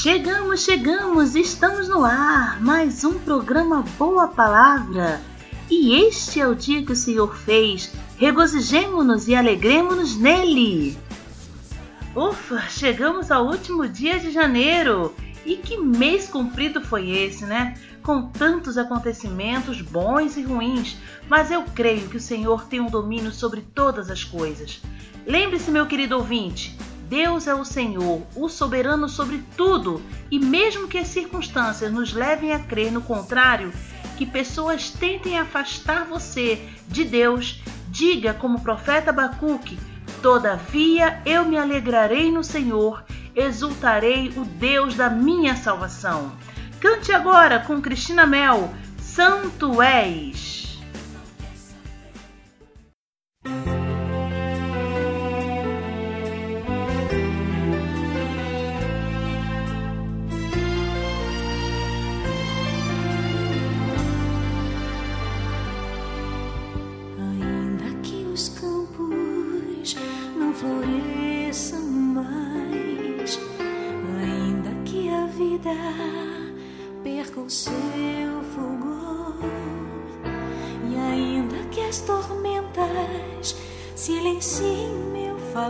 Chegamos, chegamos, estamos no ar. Mais um programa Boa Palavra. E este é o dia que o Senhor fez. Regozijemo-nos e alegremos-nos nele. Ufa, chegamos ao último dia de janeiro. E que mês comprido foi esse, né? Com tantos acontecimentos bons e ruins, mas eu creio que o Senhor tem um domínio sobre todas as coisas. Lembre-se, meu querido ouvinte, Deus é o Senhor, o soberano sobre tudo, e mesmo que as circunstâncias nos levem a crer no contrário, que pessoas tentem afastar você de Deus, diga como o profeta Abacuque: Todavia eu me alegrarei no Senhor, exultarei o Deus da minha salvação. Cante agora com Cristina Mel, Santo és.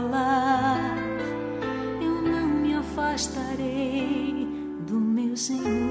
falar, eu não me afastarei do meu Senhor.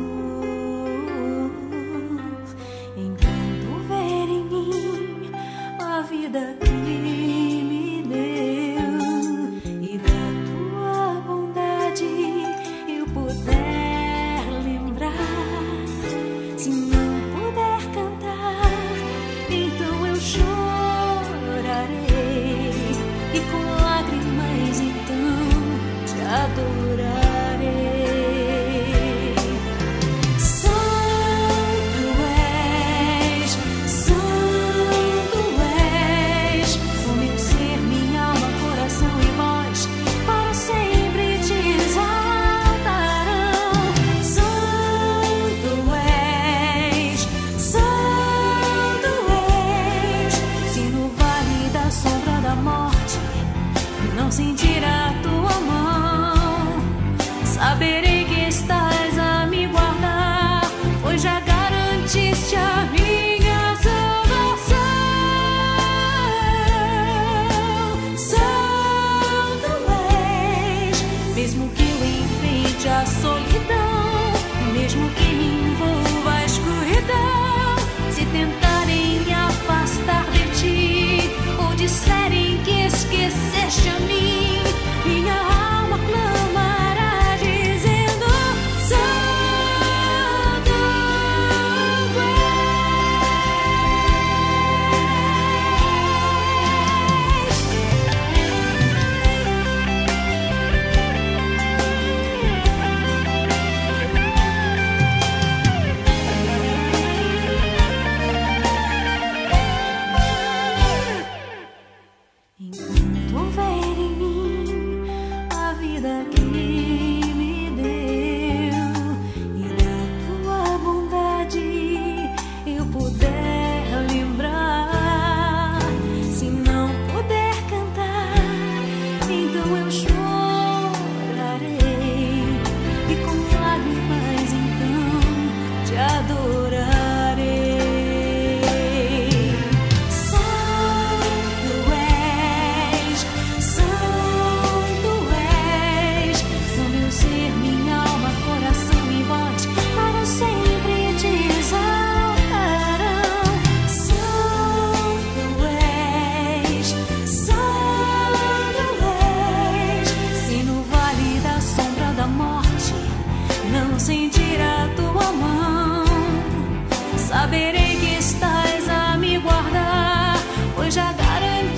Xin Thank you.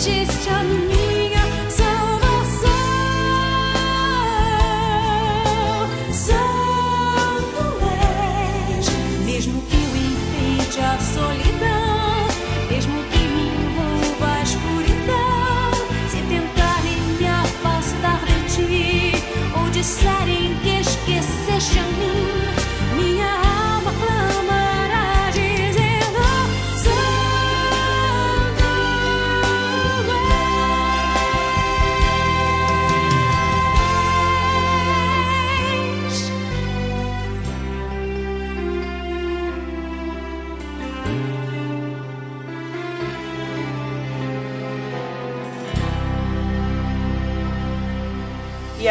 she's done.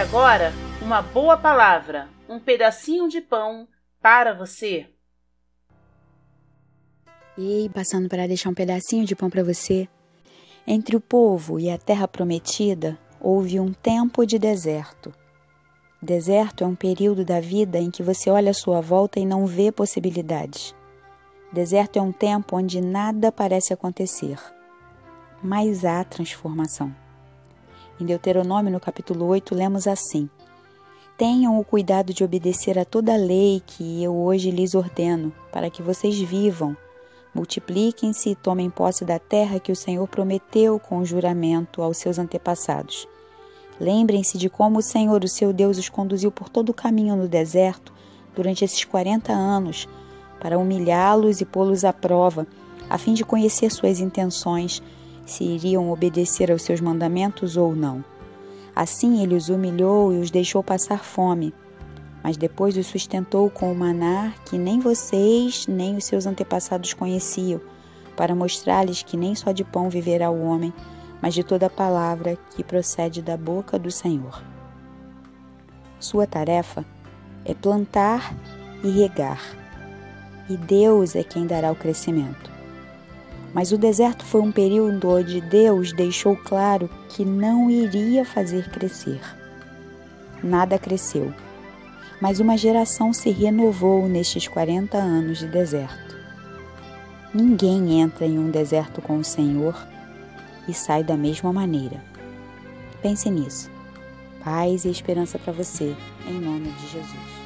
Agora, uma boa palavra, um pedacinho de pão para você. Ei, passando para deixar um pedacinho de pão para você. Entre o povo e a terra prometida houve um tempo de deserto. Deserto é um período da vida em que você olha à sua volta e não vê possibilidades. Deserto é um tempo onde nada parece acontecer, mas há transformação. Em Deuteronômio, no capítulo 8, lemos assim: Tenham o cuidado de obedecer a toda a lei que eu hoje lhes ordeno, para que vocês vivam, multipliquem-se e tomem posse da terra que o Senhor prometeu com juramento aos seus antepassados. Lembrem-se de como o Senhor, o seu Deus, os conduziu por todo o caminho no deserto durante esses 40 anos, para humilhá-los e pô-los à prova, a fim de conhecer suas intenções se iriam obedecer aos seus mandamentos ou não. Assim ele os humilhou e os deixou passar fome, mas depois os sustentou com o maná que nem vocês nem os seus antepassados conheciam, para mostrar-lhes que nem só de pão viverá o homem, mas de toda palavra que procede da boca do Senhor. Sua tarefa é plantar e regar, e Deus é quem dará o crescimento. Mas o deserto foi um período onde Deus deixou claro que não iria fazer crescer. Nada cresceu, mas uma geração se renovou nestes 40 anos de deserto. Ninguém entra em um deserto com o Senhor e sai da mesma maneira. Pense nisso. Paz e esperança para você, em nome de Jesus.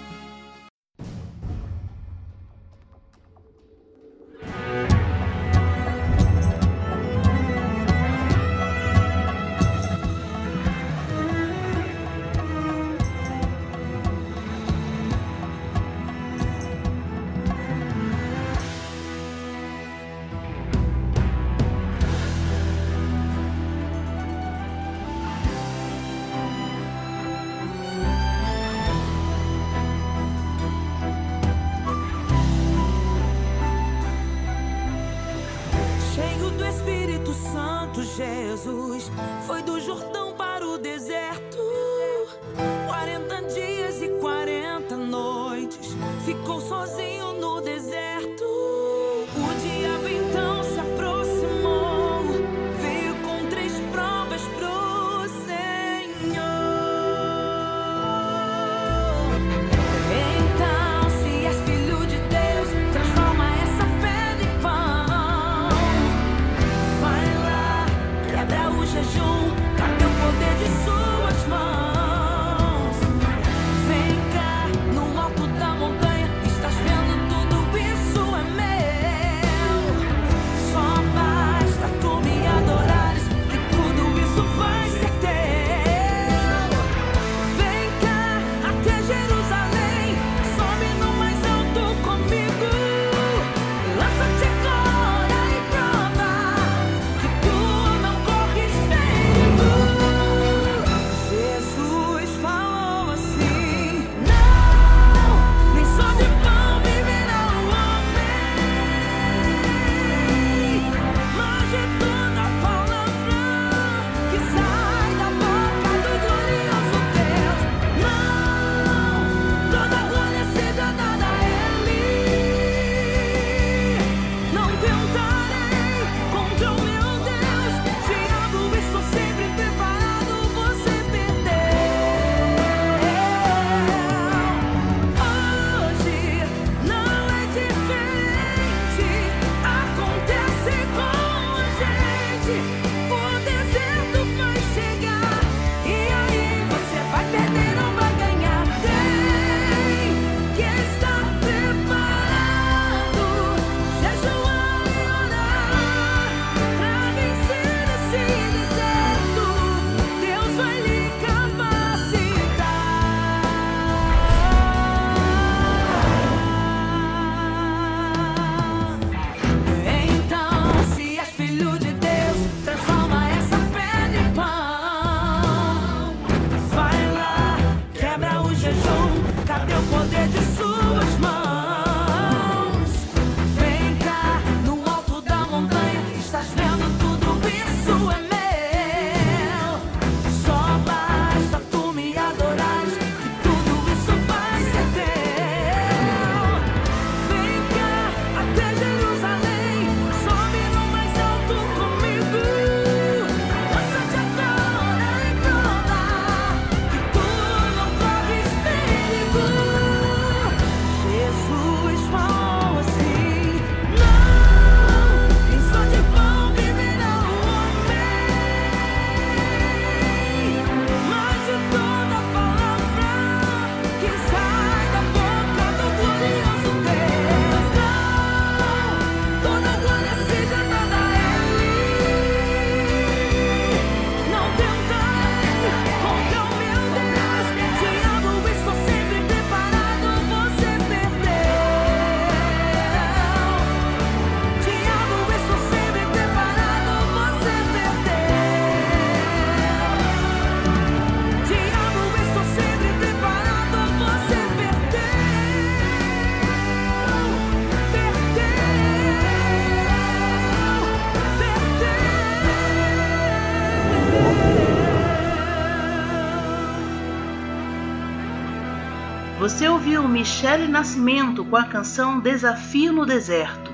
Você ouviu Michele Nascimento com a canção Desafio no Deserto.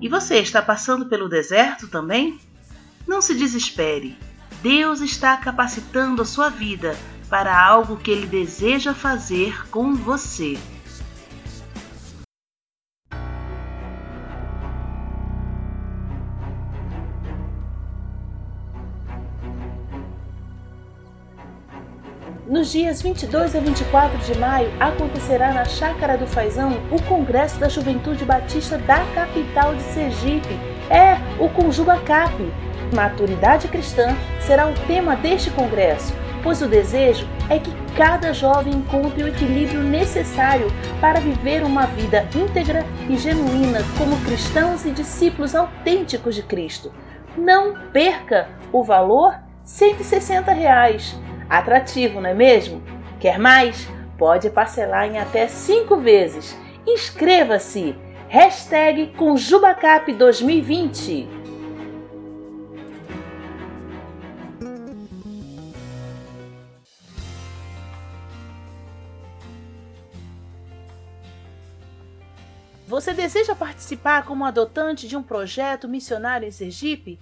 E você está passando pelo deserto também? Não se desespere. Deus está capacitando a sua vida para algo que Ele deseja fazer com você. Nos dias 22 a 24 de maio acontecerá na Chácara do Faisão o Congresso da Juventude Batista da capital de Sergipe. É o Conjuga Cap. Maturidade cristã será o tema deste congresso, pois o desejo é que cada jovem encontre o equilíbrio necessário para viver uma vida íntegra e genuína como cristãos e discípulos autênticos de Cristo. Não perca o valor 160 reais Atrativo, não é mesmo? Quer mais? Pode parcelar em até 5 vezes. Inscreva-se! Hashtag Conjubacap 2020 Você deseja participar como adotante de um projeto missionário em Sergipe?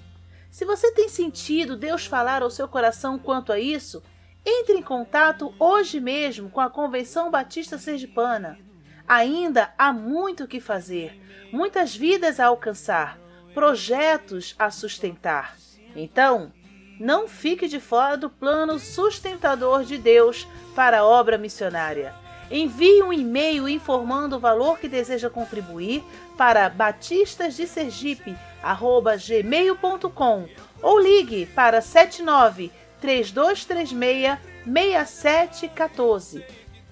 Se você tem sentido Deus falar ao seu coração quanto a isso, entre em contato hoje mesmo com a Convenção Batista Sergipana. Ainda há muito o que fazer, muitas vidas a alcançar, projetos a sustentar. Então, não fique de fora do plano sustentador de Deus para a obra missionária. Envie um e-mail informando o valor que deseja contribuir para batistasdesergipe@gmail.com ou ligue para 79 3236 6714.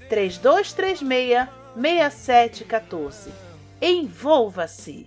3236 6714. Envolva-se!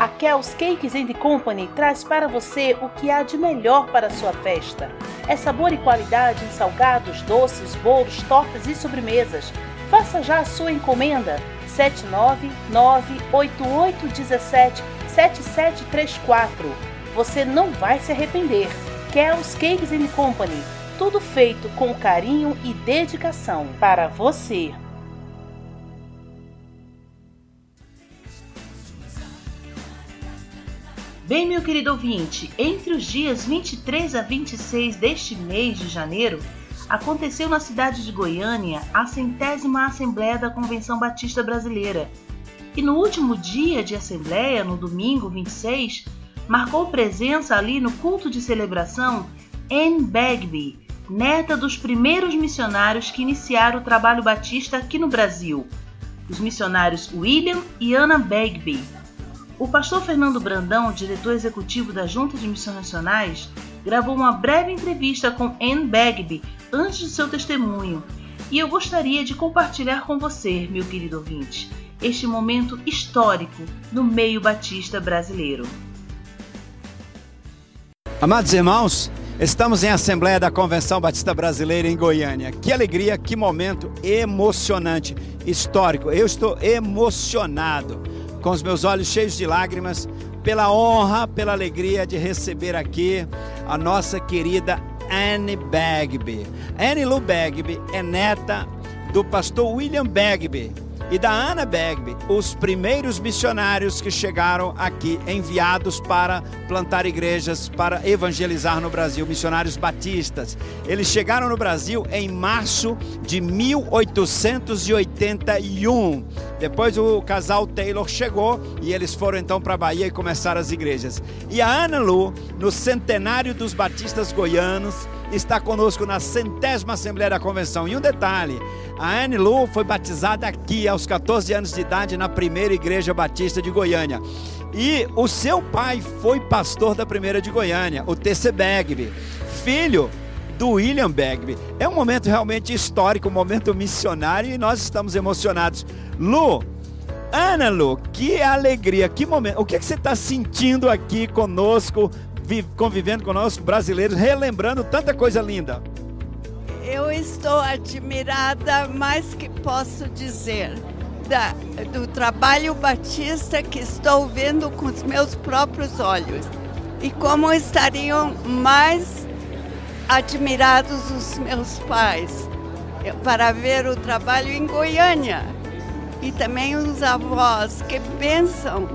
A Kel's Cakes and Company traz para você o que há de melhor para a sua festa. É sabor e qualidade em salgados, doces, bolos, tortas e sobremesas. Faça já a sua encomenda 7998817 7734. Você não vai se arrepender. Kells Cakes and Company. Tudo feito com carinho e dedicação para você. Bem, meu querido ouvinte, entre os dias 23 a 26 deste mês de janeiro, aconteceu na cidade de Goiânia a centésima Assembleia da Convenção Batista Brasileira, e no último dia de assembleia, no domingo 26, marcou presença ali no culto de celebração Anne Bagby, neta dos primeiros missionários que iniciaram o trabalho batista aqui no Brasil, os missionários William e Anna Bagby. O pastor Fernando Brandão, diretor executivo da Junta de Missões Nacionais, gravou uma breve entrevista com Anne Bagby antes de seu testemunho, e eu gostaria de compartilhar com você, meu querido ouvinte este momento histórico no meio batista brasileiro. Amados irmãos, estamos em Assembleia da Convenção Batista Brasileira em Goiânia. Que alegria, que momento emocionante, histórico. Eu estou emocionado, com os meus olhos cheios de lágrimas, pela honra, pela alegria de receber aqui a nossa querida Anne Bagby. Anne Lou Bagby é neta do pastor William Bagby, e da Anna Bagby, os primeiros missionários que chegaram aqui, enviados para plantar igrejas, para evangelizar no Brasil, missionários batistas. Eles chegaram no Brasil em março de 1881. Depois o casal Taylor chegou e eles foram então para a Bahia e começaram as igrejas. E a Ana Lu, no centenário dos batistas goianos, está conosco na centésima Assembleia da Convenção. E um detalhe: a Anne Lu foi batizada aqui aos 14 anos de idade na primeira igreja batista de Goiânia. E o seu pai foi pastor da primeira de Goiânia, o T.C. Bagby, filho do William Bagby. É um momento realmente histórico, um momento missionário e nós estamos emocionados. Lu, Ana Lu, que alegria, que momento. O que, é que você está sentindo aqui conosco convivendo conosco, brasileiros, relembrando tanta coisa linda. Eu estou admirada, mais que posso dizer, da, do trabalho batista que estou vendo com os meus próprios olhos. E como estariam mais admirados os meus pais eh, para ver o trabalho em Goiânia e também os avós que pensam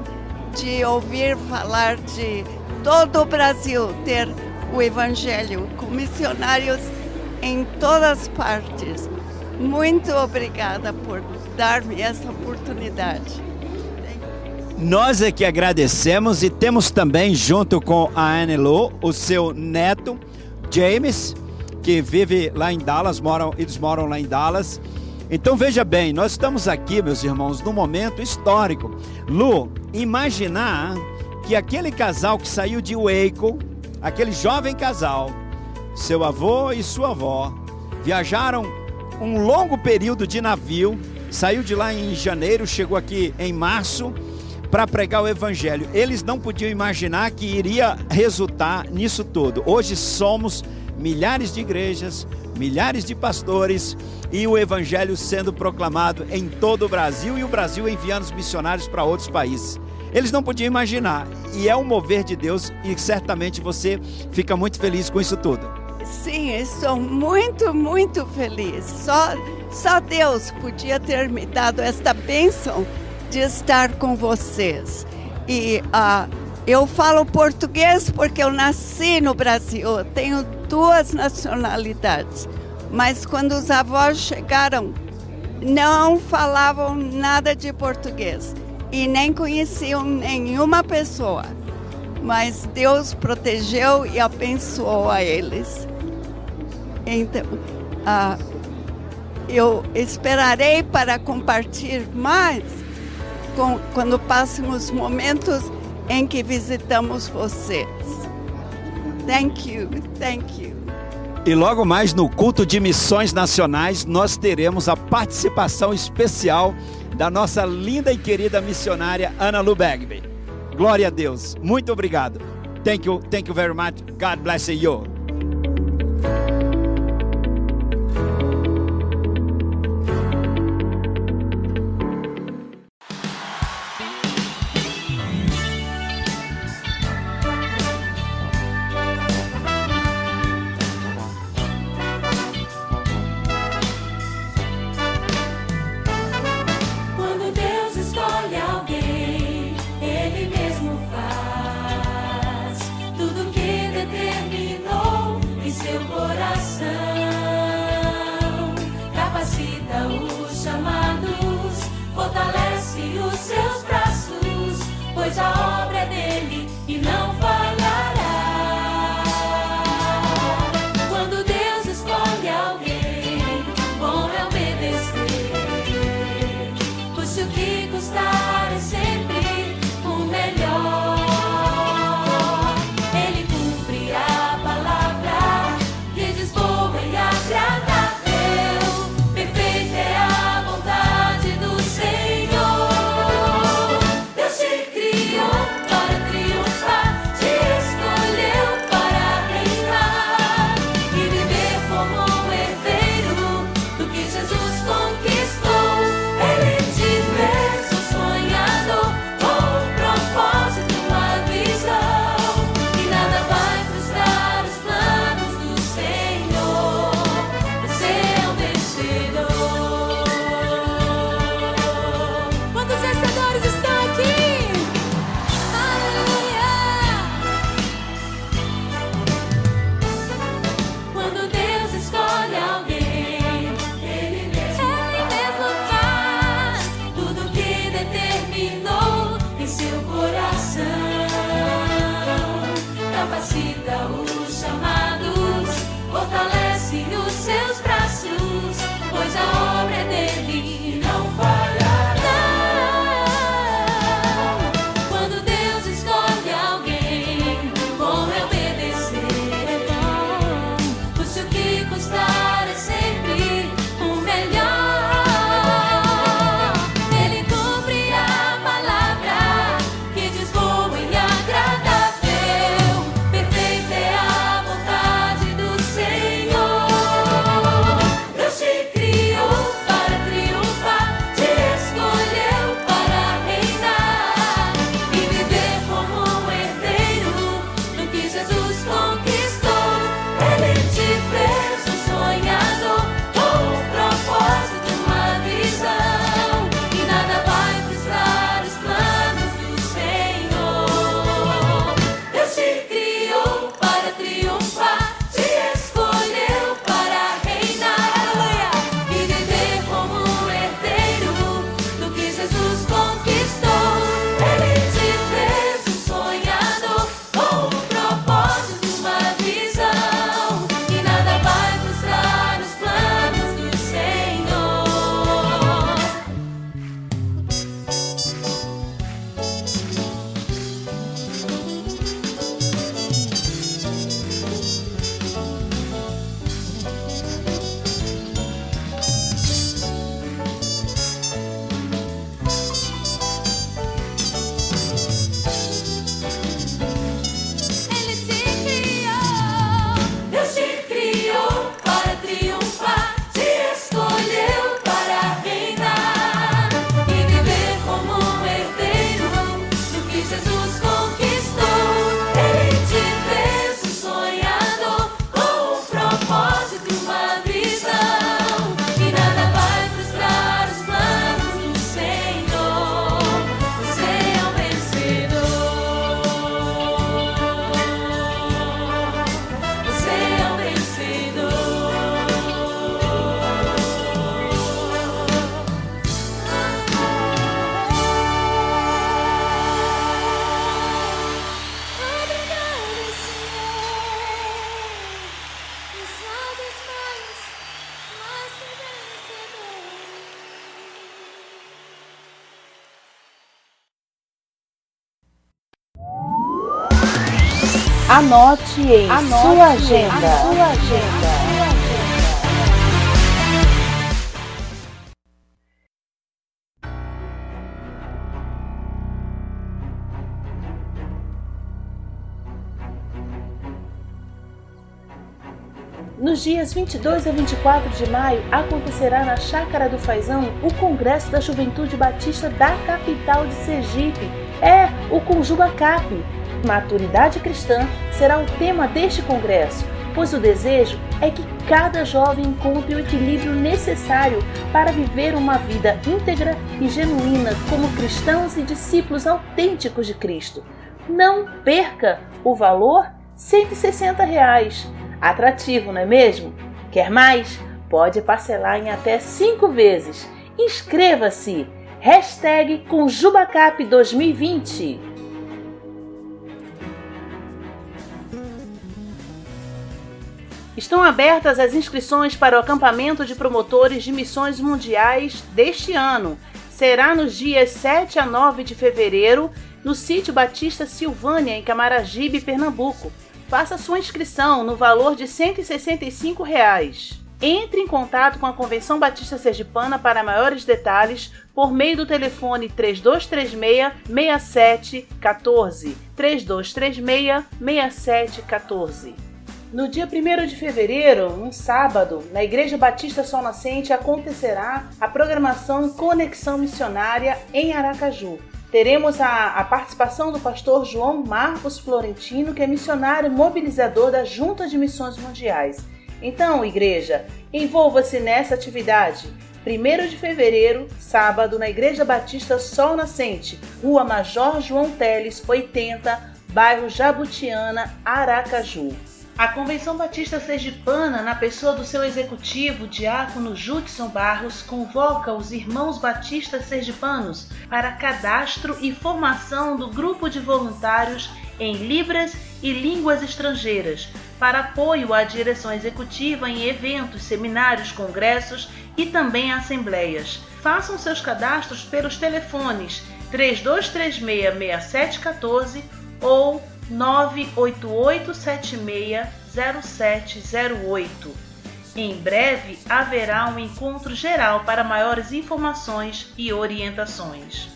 de ouvir falar de todo o Brasil ter o Evangelho com missionários em todas as partes. Muito obrigada por dar-me essa oportunidade. Nós é que agradecemos e temos também, junto com a Anelo, o seu neto, James, que vive lá em Dallas, moram, eles moram lá em Dallas. Então veja bem, nós estamos aqui, meus irmãos, num momento histórico. Lu, imaginar que aquele casal que saiu de Waco, aquele jovem casal, seu avô e sua avó, viajaram um longo período de navio, saiu de lá em janeiro, chegou aqui em março para pregar o evangelho. Eles não podiam imaginar que iria resultar nisso tudo. Hoje somos milhares de igrejas, milhares de pastores e o evangelho sendo proclamado em todo o Brasil e o Brasil enviando os missionários para outros países. Eles não podiam imaginar, e é um mover de Deus, e certamente você fica muito feliz com isso tudo. Sim, estou muito, muito feliz. Só, só Deus podia ter me dado esta bênção de estar com vocês. E uh, eu falo português porque eu nasci no Brasil, eu tenho duas nacionalidades. Mas quando os avós chegaram, não falavam nada de português e nem conheciam nenhuma pessoa. Mas Deus protegeu e abençoou a eles. Então, uh, eu esperarei para compartilhar mais com, quando passam os momentos em que visitamos vocês. Thank you, thank you. E logo mais no culto de missões nacionais, nós teremos a participação especial da nossa linda e querida missionária Ana Lu Bagby. Glória a Deus. Muito obrigado. Thank you, thank you very much. God bless you. Anote em Anote sua agenda. Sua agenda. Nos dias 22 a 24 de maio acontecerá na Chácara do Faisão o Congresso da Juventude Batista da capital de Sergipe. É o Conjuga Cap. Maturidade cristã será o tema deste congresso, pois o desejo é que cada jovem encontre o equilíbrio necessário para viver uma vida íntegra e genuína como cristãos e discípulos autênticos de Cristo. Não perca o valor R$ 160. Reais Atrativo, não é mesmo? Quer mais? Pode parcelar em até 5 vezes. Inscreva-se! Hashtag Conjubacap 2020 Estão abertas as inscrições para o acampamento de promotores de missões mundiais deste ano. Será nos dias 7 a 9 de fevereiro, no sítio Batista Silvânia, em Camaragibe, Pernambuco. Faça sua inscrição no valor de 165 reais. Entre em contato com a Convenção Batista Sergipana para maiores detalhes por meio do telefone 3236 6714. 3236 6714. No dia 1 de fevereiro, um sábado, na Igreja Batista Sol Nascente acontecerá a programação Conexão Missionária em Aracaju teremos a, a, participação do pastor João Marcos Florentino, que é missionário mobilizador da Junta de Missões Mundiais. Então, igreja, envolva-se nessa atividade. 1 de fevereiro, sábado, na Igreja Batista Sol Nascente, Rua Major João Teles, 80, bairro Jabutiana, Aracaju. A Convenção Batista Sergipana, na pessoa do seu executivo, diácono Judson Barros, convoca os irmãos batistas sergipanos para cadastro e formação do grupo de voluntários em Libras e línguas estrangeiras, para apoio à direção executiva em eventos, seminários, congressos e também assembleias. Façam seus cadastros pelos telefones 3236 6714 ou 988760708. Em breve haverá um encontro geral para maiores informações e orientações.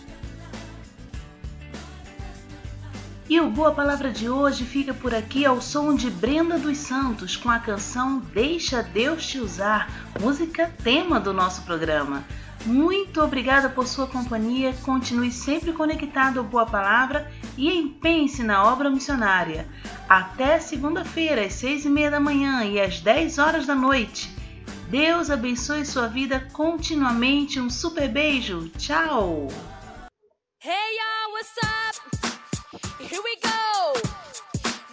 E o Boa Palavra de hoje fica por aqui ao som de Brenda dos Santos com a canção Deixa Deus Te Usar, música tema do nosso programa. Muito obrigada por sua companhia. Continue sempre conectado ao Boa Palavra e empenhe-se na obra missionária. Até segunda-feira, às seis e meia da manhã e às dez horas da noite. Deus abençoe sua vida continuamente. Um super beijo. Tchau! Hey? Here we go.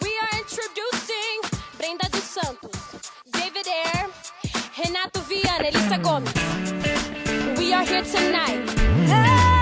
We are introducing Brenda dos Santos, David Air, Renato Viana, Elisa Gomes. we are here tonight. We're